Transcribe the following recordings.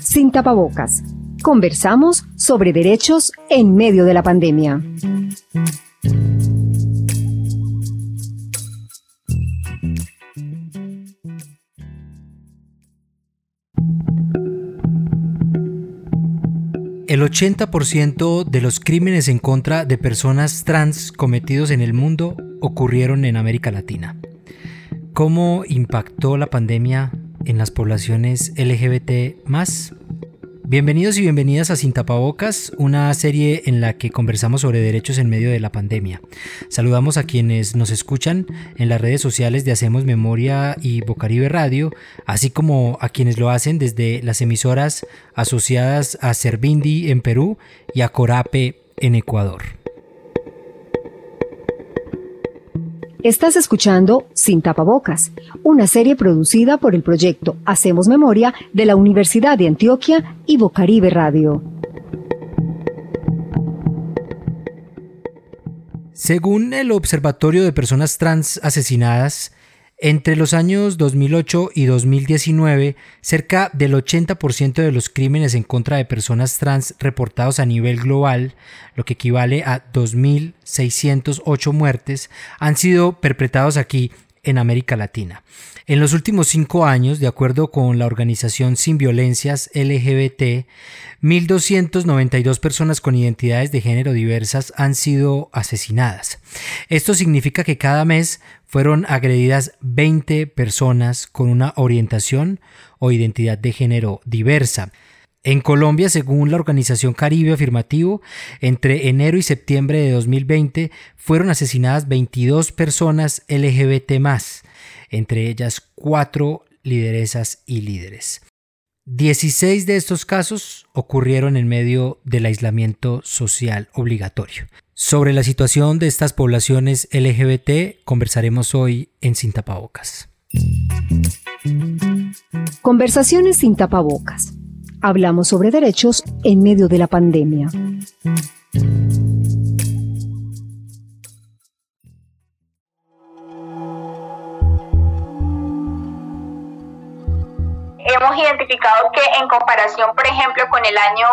Sin tapabocas. Conversamos sobre derechos en medio de la pandemia. El 80% de los crímenes en contra de personas trans cometidos en el mundo ocurrieron en América Latina. ¿Cómo impactó la pandemia en las poblaciones LGBT? Bienvenidos y bienvenidas a Sin Tapabocas, una serie en la que conversamos sobre derechos en medio de la pandemia. Saludamos a quienes nos escuchan en las redes sociales de Hacemos Memoria y Bocaribe Radio, así como a quienes lo hacen desde las emisoras asociadas a Servindi en Perú y a Corape en Ecuador. Estás escuchando Sin Tapabocas, una serie producida por el proyecto Hacemos Memoria de la Universidad de Antioquia y Bocaribe Radio. Según el Observatorio de Personas Trans Asesinadas, entre los años 2008 y 2019, cerca del 80% de los crímenes en contra de personas trans reportados a nivel global, lo que equivale a 2.608 muertes, han sido perpetrados aquí en América Latina. En los últimos cinco años, de acuerdo con la organización Sin Violencias LGBT, 1.292 personas con identidades de género diversas han sido asesinadas. Esto significa que cada mes fueron agredidas 20 personas con una orientación o identidad de género diversa. En Colombia, según la organización Caribe Afirmativo, entre enero y septiembre de 2020 fueron asesinadas 22 personas LGBT entre ellas cuatro lideresas y líderes. 16 de estos casos ocurrieron en medio del aislamiento social obligatorio. Sobre la situación de estas poblaciones LGBT conversaremos hoy en Sin Tapabocas. Conversaciones sin tapabocas. Hablamos sobre derechos en medio de la pandemia. Hemos identificado que en comparación, por ejemplo, con el año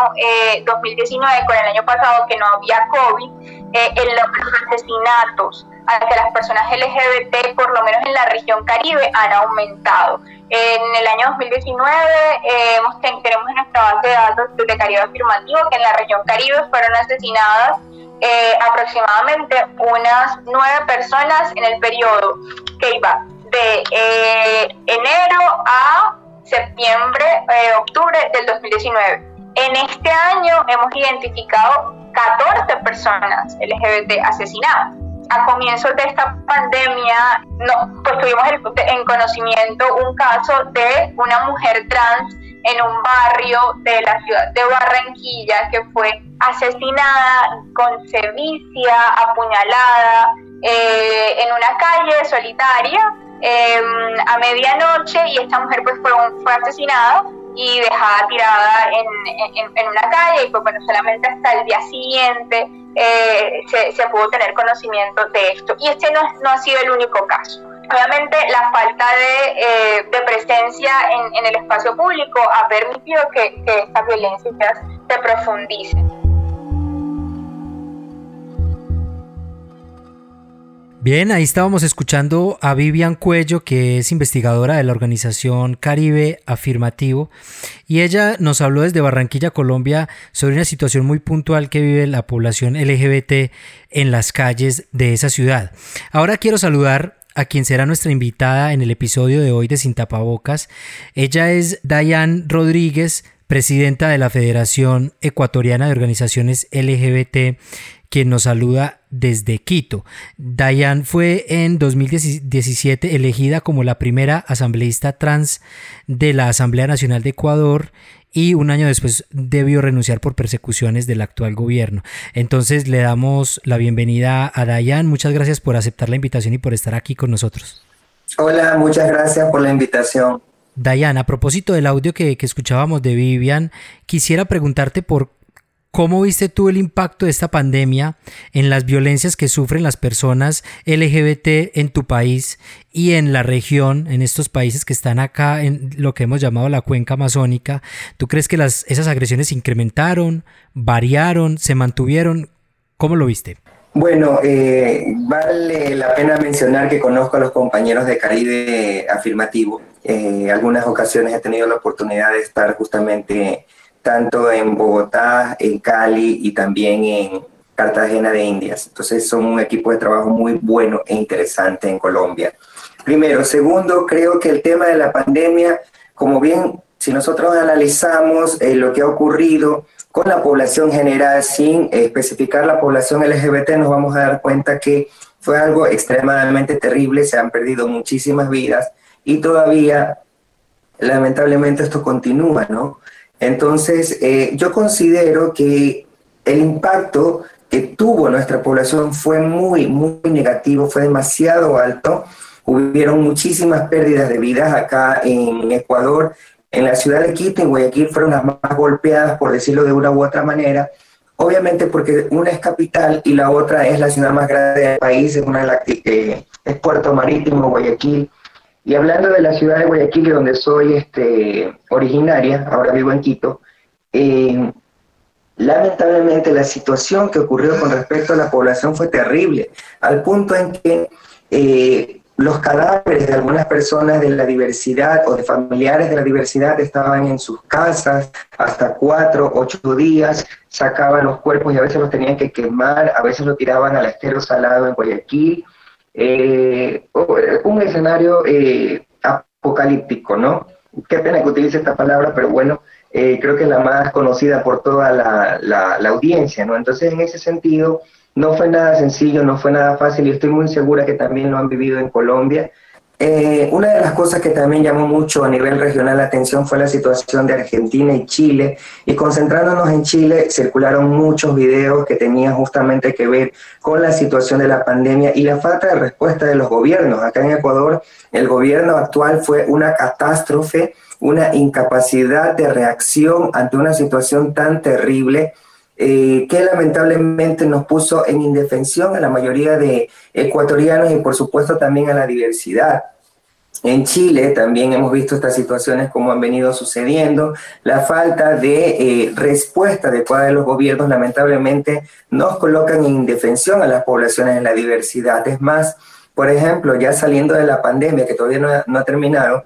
2019, eh, con el año pasado que no había COVID, eh, los asesinatos hacia las personas LGBT, por lo menos en la región Caribe, han aumentado. En el año 2019 eh, tenemos en nuestra base de datos de Caribe Afirmativo que en la región Caribe fueron asesinadas eh, aproximadamente unas nueve personas en el periodo que iba de enero a septiembre, eh, octubre del 2019. En este año hemos identificado 14 personas LGBT asesinadas. A comienzos de esta pandemia, no, pues tuvimos en conocimiento un caso de una mujer trans en un barrio de la ciudad de Barranquilla que fue asesinada con sevicia, apuñalada eh, en una calle solitaria Em, a medianoche y esta mujer pues fue, fue asesinada y dejada tirada en, en, una calle y pues bueno, solamente hasta el día siguiente eh, se, se, pudo tener conocimiento de esto. Y este no, no ha sido el único caso. Obviamente la falta de, eh, de presencia en, en, el espacio público ha permitido que, que estas violencias se profundicen. Bien, ahí estábamos escuchando a Vivian Cuello, que es investigadora de la organización Caribe Afirmativo, y ella nos habló desde Barranquilla, Colombia, sobre una situación muy puntual que vive la población LGBT en las calles de esa ciudad. Ahora quiero saludar a quien será nuestra invitada en el episodio de hoy de Sin Tapabocas. Ella es Dayan Rodríguez, presidenta de la Federación Ecuatoriana de Organizaciones LGBT quien nos saluda desde Quito. Dayan fue en 2017 elegida como la primera asambleísta trans de la Asamblea Nacional de Ecuador y un año después debió renunciar por persecuciones del actual gobierno. Entonces le damos la bienvenida a Dayan. Muchas gracias por aceptar la invitación y por estar aquí con nosotros. Hola, muchas gracias por la invitación. Dayan, a propósito del audio que, que escuchábamos de Vivian, quisiera preguntarte por ¿Cómo viste tú el impacto de esta pandemia en las violencias que sufren las personas LGBT en tu país y en la región, en estos países que están acá en lo que hemos llamado la cuenca amazónica? ¿Tú crees que las, esas agresiones se incrementaron, variaron, se mantuvieron? ¿Cómo lo viste? Bueno, eh, vale la pena mencionar que conozco a los compañeros de Caribe Afirmativo. Eh, algunas ocasiones he tenido la oportunidad de estar justamente tanto en Bogotá, en Cali y también en Cartagena de Indias. Entonces son un equipo de trabajo muy bueno e interesante en Colombia. Primero. Segundo, creo que el tema de la pandemia, como bien, si nosotros analizamos eh, lo que ha ocurrido con la población general sin especificar la población LGBT, nos vamos a dar cuenta que fue algo extremadamente terrible, se han perdido muchísimas vidas y todavía, lamentablemente, esto continúa, ¿no? Entonces, eh, yo considero que el impacto que tuvo nuestra población fue muy, muy negativo, fue demasiado alto. Hubieron muchísimas pérdidas de vidas acá en Ecuador. En la ciudad de Quito, en Guayaquil, fueron las más golpeadas, por decirlo de una u otra manera. Obviamente porque una es capital y la otra es la ciudad más grande del país, es, una, eh, es Puerto Marítimo, Guayaquil. Y hablando de la ciudad de Guayaquil, donde soy este, originaria, ahora vivo en Quito, eh, lamentablemente la situación que ocurrió con respecto a la población fue terrible, al punto en que eh, los cadáveres de algunas personas de la diversidad o de familiares de la diversidad estaban en sus casas hasta cuatro, ocho días, sacaban los cuerpos y a veces los tenían que quemar, a veces lo tiraban al estero salado en Guayaquil, eh, un escenario eh, apocalíptico, ¿no? Qué pena que utilice esta palabra, pero bueno, eh, creo que es la más conocida por toda la, la, audiencia, ¿no? Entonces, en ese sentido, no fue nada sencillo, no fue nada fácil y estoy muy segura que también lo han vivido en Colombia. Eh, una de las cosas que también llamó mucho a nivel regional la atención fue la situación de Argentina y Chile. Y concentrándonos en Chile, circularon muchos videos que tenían justamente que ver con la situación de la pandemia y la falta de respuesta de los gobiernos. Acá en Ecuador, el gobierno actual fue una catástrofe, una incapacidad de reacción ante una situación tan terrible. Eh, que lamentablemente nos puso en indefensión a la mayoría de ecuatorianos y por supuesto también a la diversidad. En Chile también hemos visto estas situaciones como han venido sucediendo. La falta de eh, respuesta adecuada de los gobiernos lamentablemente nos colocan en indefensión a las poblaciones en la diversidad. Es más, por ejemplo, ya saliendo de la pandemia, que todavía no ha, terminado,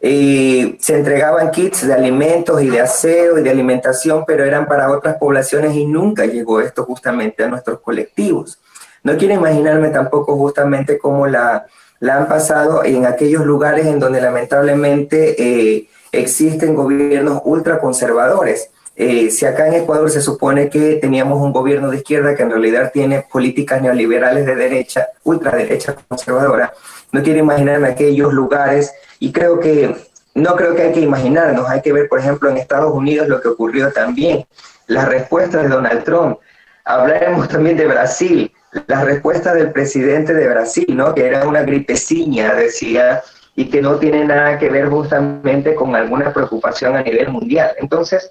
eh, se entregaban kits de alimentos y de aseo y de alimentación, pero eran para otras poblaciones y nunca llegó esto justamente a nuestros colectivos. No quiero imaginarme tampoco justamente cómo la la han pasado en aquellos lugares en donde lamentablemente eh, existen gobiernos ultraconservadores. Eh, si acá en Ecuador se supone que teníamos un gobierno de izquierda que en realidad tiene políticas neoliberales de derecha, ultraderecha conservadora, no quiero imaginarme aquellos lugares y creo que no creo que hay que imaginarnos, hay que ver, por ejemplo, en Estados Unidos lo que ocurrió también, la respuesta de Donald Trump. Hablaremos también de Brasil, la respuesta del presidente de Brasil, ¿no? que era una gripeciña, decía, y que no tiene nada que ver justamente con alguna preocupación a nivel mundial. Entonces,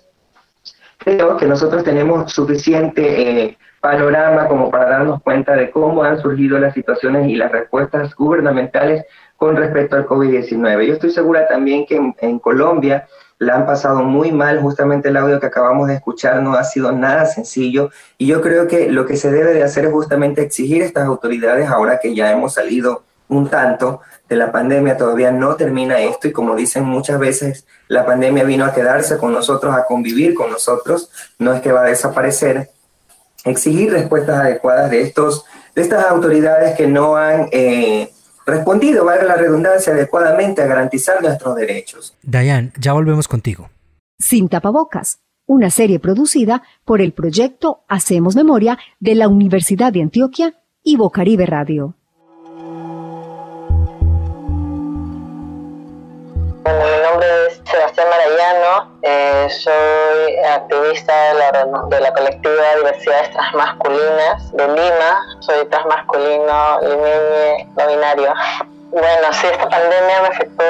creo que nosotros tenemos suficiente eh, panorama como para darnos cuenta de cómo han surgido las situaciones y las respuestas gubernamentales con respecto al COVID-19. Yo estoy segura también que en Colombia la han pasado muy mal, justamente el audio que acabamos de escuchar no ha sido nada sencillo y yo creo que lo que se debe de hacer es justamente exigir a estas autoridades, ahora que ya hemos salido un tanto de la pandemia, todavía no termina esto y como dicen muchas veces, la pandemia vino a quedarse con nosotros, a convivir con nosotros, no es que va a desaparecer, exigir respuestas adecuadas de, estos, de estas autoridades que no han... Eh, respondido, valga la redundancia, adecuadamente a garantizar nuestros derechos. Dayan, ya volvemos contigo. Sin tapabocas, una serie producida por el proyecto Hacemos Memoria de la Universidad de Antioquia y Bocaribe Radio. Bueno, mi nombre es Sebastián Marayano, eh, soy activista de la, de la colectiva Diversidades Transmasculinas de Lima, soy transmasculino limeñe no binario. Bueno, sí, esta pandemia me afectó,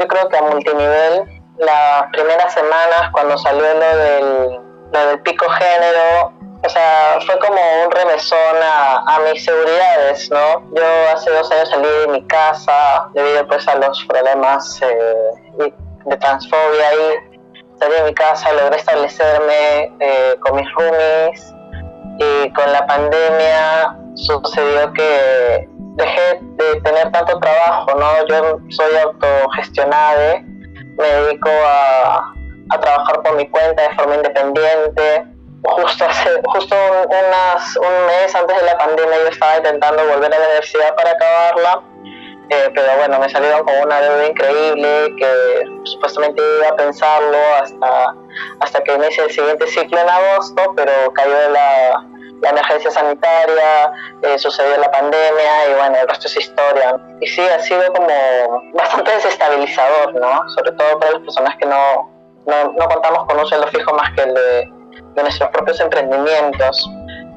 yo creo que a multinivel. Las primeras semanas, cuando salió del lo del pico género, o sea, fue como un remesón a, mis seguridades, ¿no? Yo hace dos años salí de mi casa debido pues a los problemas eh, de transfobia y salí de mi casa, logré establecerme eh, con mis roomies y con la pandemia sucedió que dejé de tener tanto trabajo, ¿no? Yo soy autogestionada, me dedico a, a trabajar por mi cuenta de forma independiente. Justo, hace, justo unas, un mes antes de la pandemia yo estaba intentando volver a la universidad para acabarla, eh, pero bueno, me salieron con una deuda increíble que supuestamente iba a pensarlo hasta, hasta que inicie el siguiente ciclo en agosto, pero cayó la, la emergencia sanitaria, eh, sucedió la pandemia y bueno, el resto es historia. Y sí, ha sido como bastante desestabilizador, ¿no? Sobre todo para las personas que no, no, no contamos con un sueldo fijo más que el de, de nuestros propios emprendimientos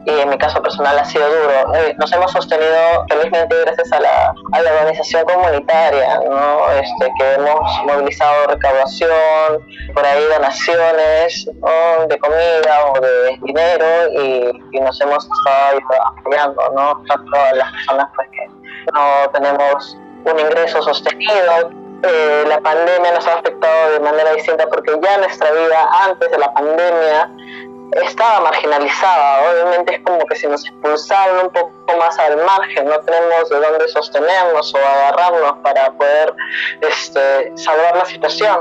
y en mi caso personal ha sido duro. Eh, nos hemos sostenido felizmente gracias a la, a la organización comunitaria, ¿no? este, que hemos movilizado recaudación, por ahí donaciones de comida o de dinero y, nos hemos estado apoyando, ¿no? tanto a las personas pues, que no tenemos un ingreso sostenido. Eh, la pandemia nos ha afectado de manera distinta porque ya nuestra vida antes de la pandemia estaba marginalizada. Obviamente es como que si nos expulsaron un poco más al margen, no tenemos de dónde sostenernos o agarrarnos para poder este, salvar la situación.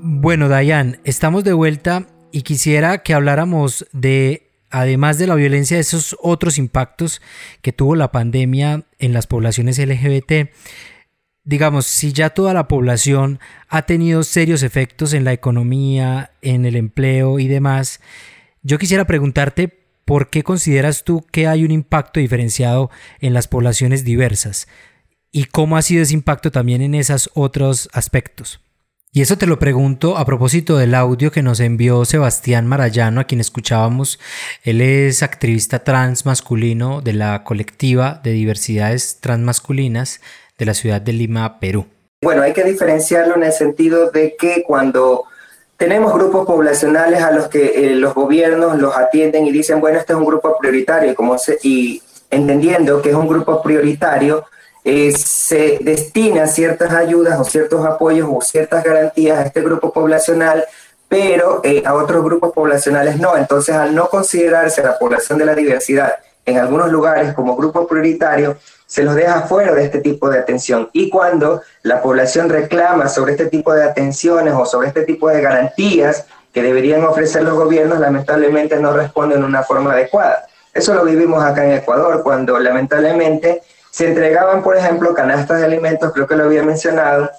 Bueno, Dayan, estamos de vuelta y quisiera que habláramos de, además de la violencia, esos otros impactos que tuvo la pandemia en las poblaciones LGBT digamos, si ya toda la población ha tenido serios efectos en la economía, en el empleo y demás, yo quisiera preguntarte por qué consideras tú que hay un impacto diferenciado en las poblaciones diversas y cómo ha sido ese impacto también en esos otros aspectos. Y eso te lo pregunto a propósito del audio que nos envió Sebastián Marayano, a quien escuchábamos. Él es activista transmasculino de la colectiva de diversidades transmasculinas de la ciudad de Lima, Perú. Bueno, hay que diferenciarlo en el sentido de que cuando tenemos grupos poblacionales a los que eh, los gobiernos los atienden y dicen, bueno, este es un grupo prioritario, como y entendiendo que es un grupo prioritario, eh, se destina ciertas ayudas o ciertos apoyos o ciertas garantías a este grupo poblacional, pero eh, a otros grupos poblacionales no. Entonces, al no considerarse la población de la diversidad en algunos lugares como grupo prioritario, se los deja fuera de este tipo de atención. Y cuando la población reclama sobre este tipo de atenciones o sobre este tipo de garantías que deberían ofrecer los gobiernos, lamentablemente no responden de una forma adecuada. Eso lo vivimos acá en Ecuador, cuando lamentablemente se entregaban, por ejemplo, canastas de alimentos, creo que lo había mencionado,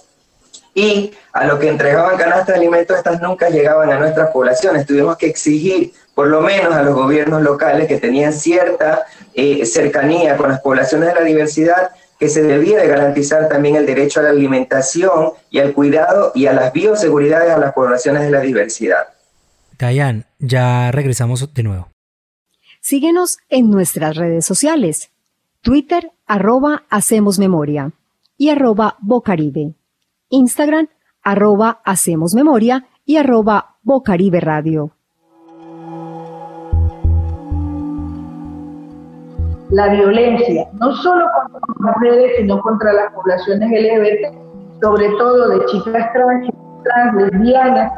y a lo que entregaban canastas de alimentos, estas nunca llegaban a nuestras poblaciones. Tuvimos que exigir, por lo menos a los gobiernos locales que tenían cierta eh, cercanía con las poblaciones de la diversidad, que se debía de garantizar también el derecho a la alimentación y al cuidado y a las bioseguridades a las poblaciones de la diversidad. Dayan, ya regresamos de nuevo. Síguenos en nuestras redes sociales. Twitter, arroba Hacemos Memoria y arroba Bocaribe. Instagram, arroba Hacemos Memoria y arroba Bocaribe Radio. la violencia, no solo contra las mujeres, sino contra las poblaciones LGBT, sobre todo de chicas trans, trans lesbianas,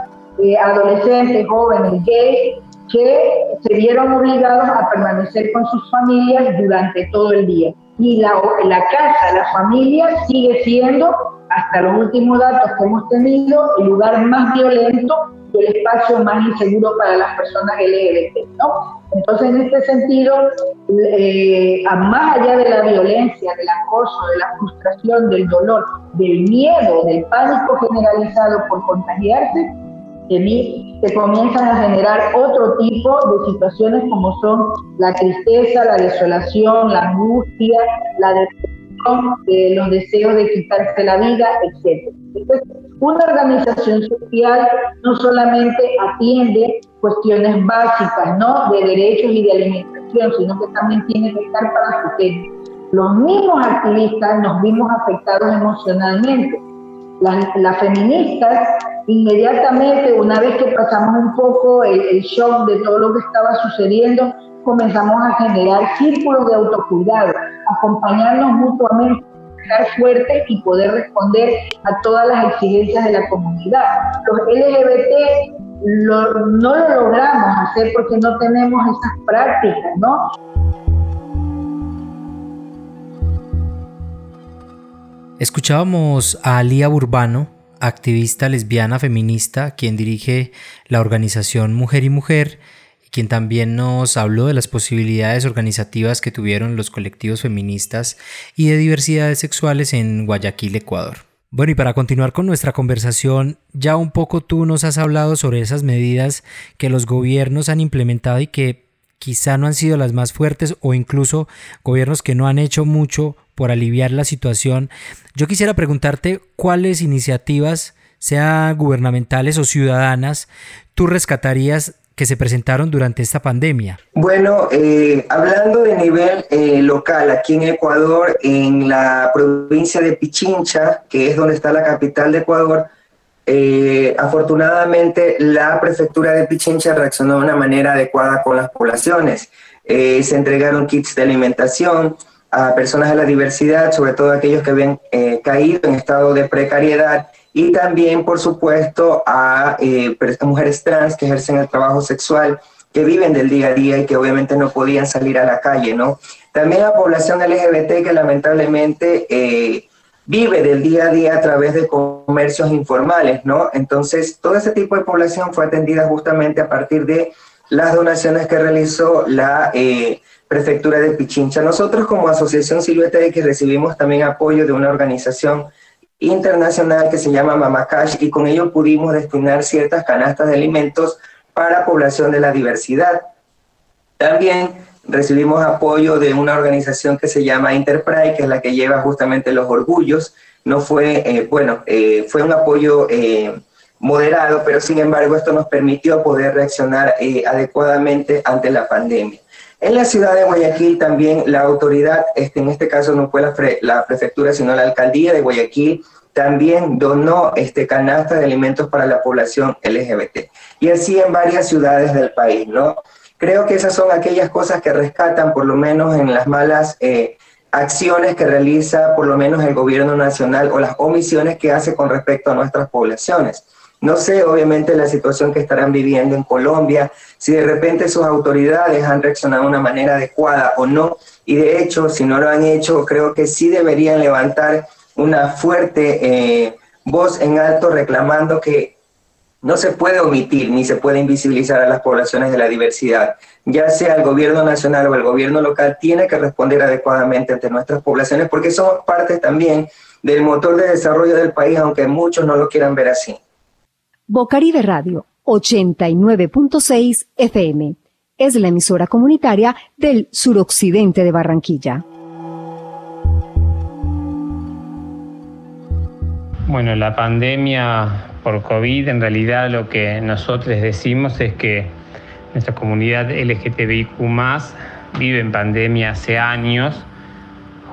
eh, adolescentes, jóvenes, gays, que se vieron obligados a permanecer con sus familias durante todo el día. Y la, la casa, la familia, sigue siendo, hasta los últimos datos que hemos tenido, el lugar más violento y el espacio más inseguro para las personas LGBT. ¿no? Entonces, en este sentido, eh, más allá de la violencia, del acoso, de la frustración, del dolor, del miedo, del pánico generalizado por contagiarse, se comienzan a generar otro tipo de situaciones como son la tristeza, la desolación, la angustia, la depresión, eh, los deseos de quitarse la vida, etc. Entonces, una organización social no solamente atiende cuestiones básicas, ¿no? De derechos y de alimentación, sino que también tiene que estar para que los mismos activistas nos vimos afectados emocionalmente las, feministas, inmediatamente, una vez que pasamos un poco el, shock de todo lo que estaba sucediendo, comenzamos a generar círculos de autocuidado, acompañarnos mutuamente estar fuertes y poder responder a todas las exigencias de la comunidad. Los LGBT no lo logramos hacer porque no tenemos esas prácticas, ¿no? Escuchábamos a Alía Burbano, activista lesbiana feminista, quien dirige la organización Mujer y Mujer, quien también nos habló de las posibilidades organizativas que tuvieron los colectivos feministas y de diversidades sexuales en Guayaquil, Ecuador. Bueno, y para continuar con nuestra conversación, ya un poco tú nos has hablado sobre esas medidas que los gobiernos han implementado y que quizá no han sido las más fuertes o incluso gobiernos que no han hecho mucho por aliviar la situación. Yo quisiera preguntarte cuáles iniciativas, sean gubernamentales o ciudadanas, tú rescatarías que se presentaron durante esta pandemia? Bueno, eh, hablando de nivel eh, local, aquí en Ecuador, en la provincia de Pichincha, que es donde está la capital de Ecuador, eh, afortunadamente la prefectura de Pichincha reaccionó de una manera adecuada con las poblaciones. se entregaron kits de alimentación, a personas de la diversidad, sobre todo aquellos que habían eh, caído en estado de precariedad, y también, por supuesto, a eh, mujeres trans que ejercen el trabajo sexual, que viven del día a día y que obviamente no podían salir a la calle, ¿no? También la población LGBT que lamentablemente eh, vive del día a día a través de comercios informales, ¿no? Entonces, todo ese tipo de población fue atendida justamente a partir de las donaciones que realizó la prefectura de Pichincha. Nosotros como Asociación Silueta X recibimos también apoyo de una organización internacional que se llama Mamacash y con ello pudimos destinar ciertas canastas de alimentos para población de la diversidad. También recibimos apoyo de una organización que se llama Interpride, que es la que lleva justamente los orgullos. No fue, eh, bueno, eh, fue un apoyo eh, moderado, pero sin embargo esto nos permitió poder reaccionar adecuadamente ante la pandemia. En la ciudad de Guayaquil también la autoridad, este, en este caso no fue la, prefectura, sino la alcaldía de Guayaquil, también donó este, canasta de alimentos para la población LGBT. Y así en varias ciudades del país, ¿no? Creo que esas son aquellas cosas que rescatan, por lo menos en las malas eh, acciones que realiza, por lo menos el gobierno nacional o las omisiones que hace con respecto a nuestras poblaciones. No sé, obviamente, la situación que estarán viviendo en Colombia, si de repente sus autoridades han reaccionado de una manera adecuada o no. Y de hecho, si no lo han hecho, creo que sí deberían levantar una fuerte eh, voz en alto reclamando que no se puede omitir ni se puede invisibilizar a las poblaciones de la diversidad. Ya sea el gobierno nacional o el gobierno local, tiene que responder adecuadamente ante nuestras poblaciones porque somos parte también del motor de desarrollo del país, aunque muchos no lo quieran ver así. Bocaribe Radio 89.6 FM es la emisora comunitaria del suroccidente de Barranquilla. Bueno, la pandemia por COVID, en realidad lo que nosotros decimos es que nuestra comunidad LGTBIQ vive en pandemia hace años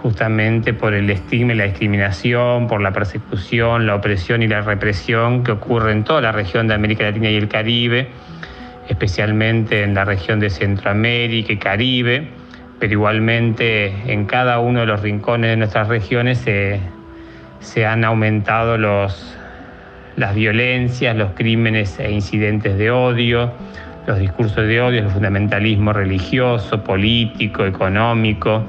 justamente por el estigma y la discriminación, por la persecución, la opresión y la represión que ocurre en toda la región de América Latina y el Caribe, especialmente en la región de Centroamérica y Caribe, pero igualmente en cada uno de los rincones de nuestras regiones se, han aumentado los, las violencias, los crímenes e incidentes de odio, los discursos de odio, el fundamentalismo religioso, político, económico,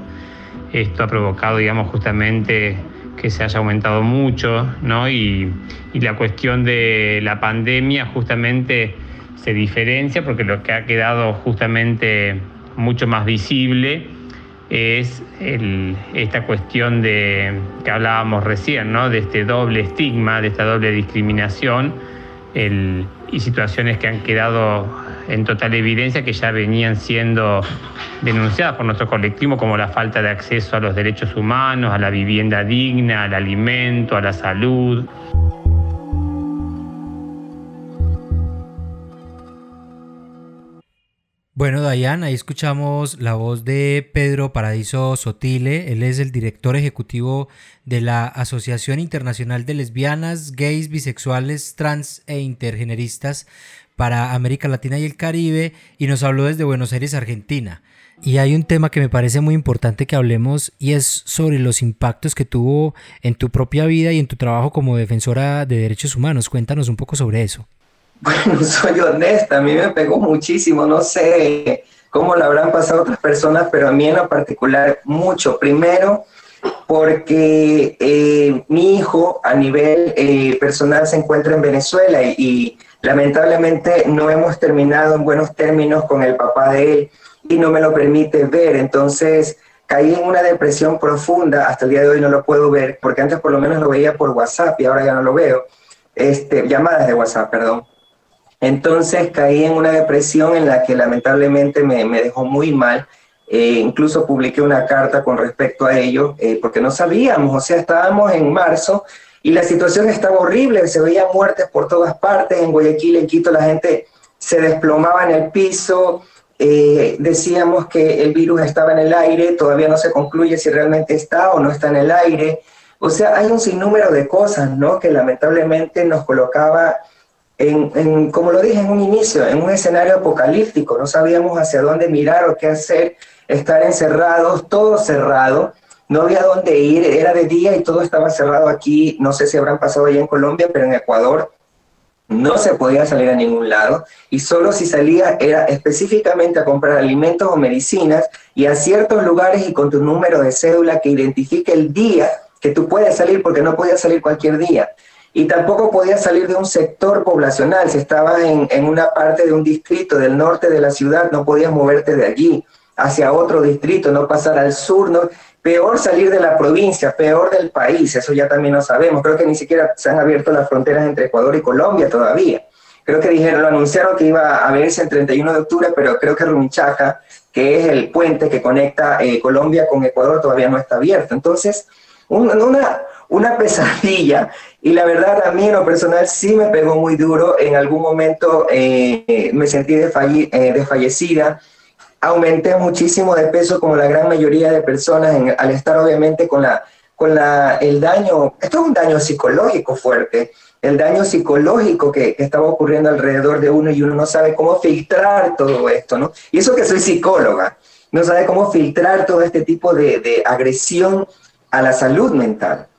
esto ha provocado, digamos, justamente que se haya aumentado mucho, ¿no? Y, la cuestión de la pandemia justamente se diferencia porque lo que ha quedado justamente mucho más visible es esta cuestión de que hablábamos recién, ¿no? De este doble estigma, de esta doble discriminación y situaciones que han quedado en total evidencia que ya venían siendo denunciadas por nuestro colectivo como la falta de acceso a los derechos humanos, a la vivienda digna, al alimento, a la salud. Bueno, Dayan, ahí escuchamos la voz de Pedro Paradiso Sotile. Él es el director ejecutivo de la Asociación Internacional de Lesbianas, Gays, Bisexuales, Trans e Intergeneristas para América Latina y el Caribe y nos habló desde Buenos Aires, Argentina. Y hay un tema que me parece muy importante que hablemos y es sobre los impactos que tuvo en tu propia vida y en tu trabajo como defensora de derechos humanos. Cuéntanos un poco sobre eso. Bueno, soy honesta, a mí me pegó muchísimo, no sé cómo lo habrán pasado otras personas, pero a mí en lo particular mucho. Primero, porque eh, mi hijo a nivel eh, personal se encuentra en Venezuela y, lamentablemente no hemos terminado en buenos términos con el papá de él y no me lo permite ver. Entonces caí en una depresión profunda, hasta el día de hoy no lo puedo ver, porque antes por lo menos lo veía por WhatsApp y ahora ya no lo veo. Este, llamadas de WhatsApp, perdón. Entonces caí en una depresión en la que lamentablemente me, dejó muy mal. Eh, incluso publiqué una carta con respecto a ello, eh, porque no sabíamos, o sea, estábamos en marzo y la situación estaba horrible, se veían muertes por todas partes, en Guayaquil, en Quito, la gente se desplomaba en el piso, eh, decíamos que el virus estaba en el aire, todavía no se concluye si realmente está o no está en el aire. O sea, hay un sinnúmero de cosas, ¿no? Que lamentablemente nos colocaba en, como lo dije en un inicio, en un escenario apocalíptico, no sabíamos hacia dónde mirar o qué hacer, estar encerrados, todo cerrado, no había dónde ir, era de día y todo estaba cerrado aquí, no sé si habrán pasado allá en Colombia, pero en Ecuador no se podía salir a ningún lado y solo si salía era específicamente a comprar alimentos o medicinas y a ciertos lugares y con tu número de cédula que identifique el día que tú puedes salir porque no podías salir cualquier día y tampoco podía salir de un sector poblacional. Si estabas en, en, una parte de un distrito del norte de la ciudad, no podías moverte de allí hacia otro distrito, no pasar al sur, no, peor salir de la provincia, peor del país, eso ya también lo sabemos. Creo que ni siquiera se han abierto las fronteras entre Ecuador y Colombia todavía. Creo que dijeron, lo anunciaron que iba a verse el 31 de octubre, pero creo que Rumichaca, que es el puente que conecta eh, Colombia con Ecuador, todavía no está abierto. Entonces, una, una pesadilla y la verdad a mí en lo personal sí me pegó muy duro. En algún momento eh, me sentí eh, desfallecida. Aumenté muchísimo de peso como la gran mayoría de personas al estar obviamente con, la, con la, el daño. Esto es un daño psicológico fuerte. El daño psicológico que, estaba ocurriendo alrededor de uno y uno no sabe cómo filtrar todo esto, ¿no? Y eso que soy psicóloga, no sabe cómo filtrar todo este tipo de, de agresión a la salud mental.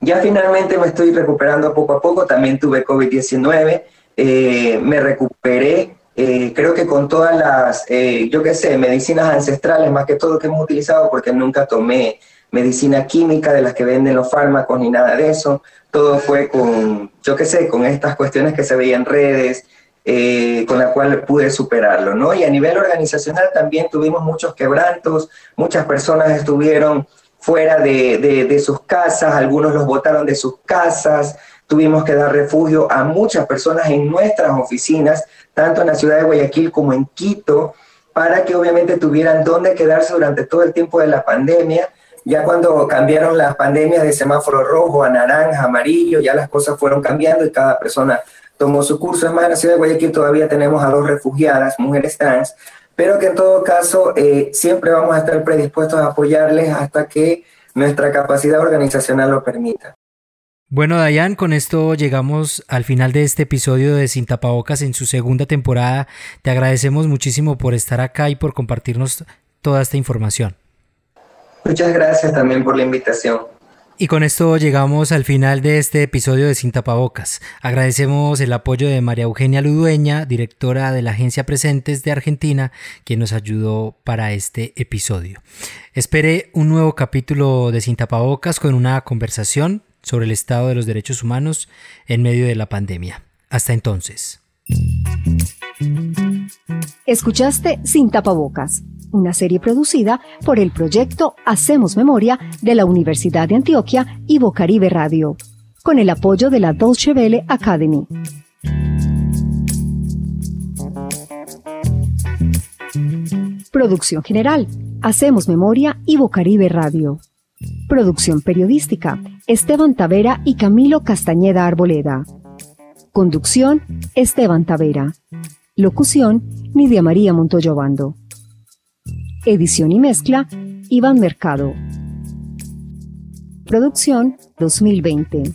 Ya finalmente me estoy recuperando poco a poco, también tuve COVID-19, eh, me recuperé, eh, creo que con todas las, eh, yo qué sé, medicinas ancestrales, más que todo que hemos utilizado, porque nunca tomé medicina química de las que venden los fármacos ni nada de eso, todo fue con, yo qué sé, con estas cuestiones que se veían en redes, con la cual pude superarlo, ¿no? Y a nivel organizacional también tuvimos muchos quebrantos, muchas personas estuvieron fuera de, sus casas, algunos los botaron de sus casas, tuvimos que dar refugio a muchas personas en nuestras oficinas, tanto en la ciudad de Guayaquil como en Quito, para que obviamente tuvieran dónde quedarse durante todo el tiempo de la pandemia. Ya cuando cambiaron las pandemias de semáforo rojo a naranja, amarillo, ya las cosas fueron cambiando y cada persona tomó su curso. Es más, en la ciudad de Guayaquil todavía tenemos a dos refugiadas, mujeres trans, pero que en todo caso eh, siempre vamos a estar predispuestos a apoyarles hasta que nuestra capacidad organizacional lo permita. Bueno, Dayan, con esto llegamos al final de este episodio de Sin Tapabocas en su segunda temporada. Te agradecemos muchísimo por estar acá y por compartirnos toda esta información. Muchas gracias también por la invitación. Y con esto llegamos al final de este episodio de Sin Tapabocas. Agradecemos el apoyo de María Eugenia Ludueña, directora de la Agencia Presentes de Argentina, quien nos ayudó para este episodio. Espere un nuevo capítulo de Sin Tapabocas con una conversación sobre el estado de los derechos humanos en medio de la pandemia. Hasta entonces. Escuchaste Sin Tapabocas una serie producida por el proyecto Hacemos Memoria de la Universidad de Antioquia y Bocaribe Radio, con el apoyo de la Deutsche Welle Academy. Producción general, Hacemos Memoria y Bocaribe Radio. Producción periodística, Esteban Tavera y Camilo Castañeda Arboleda. Conducción, Esteban Tavera. Locución, Nidia María Montoyo Bando. Edición y mezcla, Iván Mercado. Producción 2020.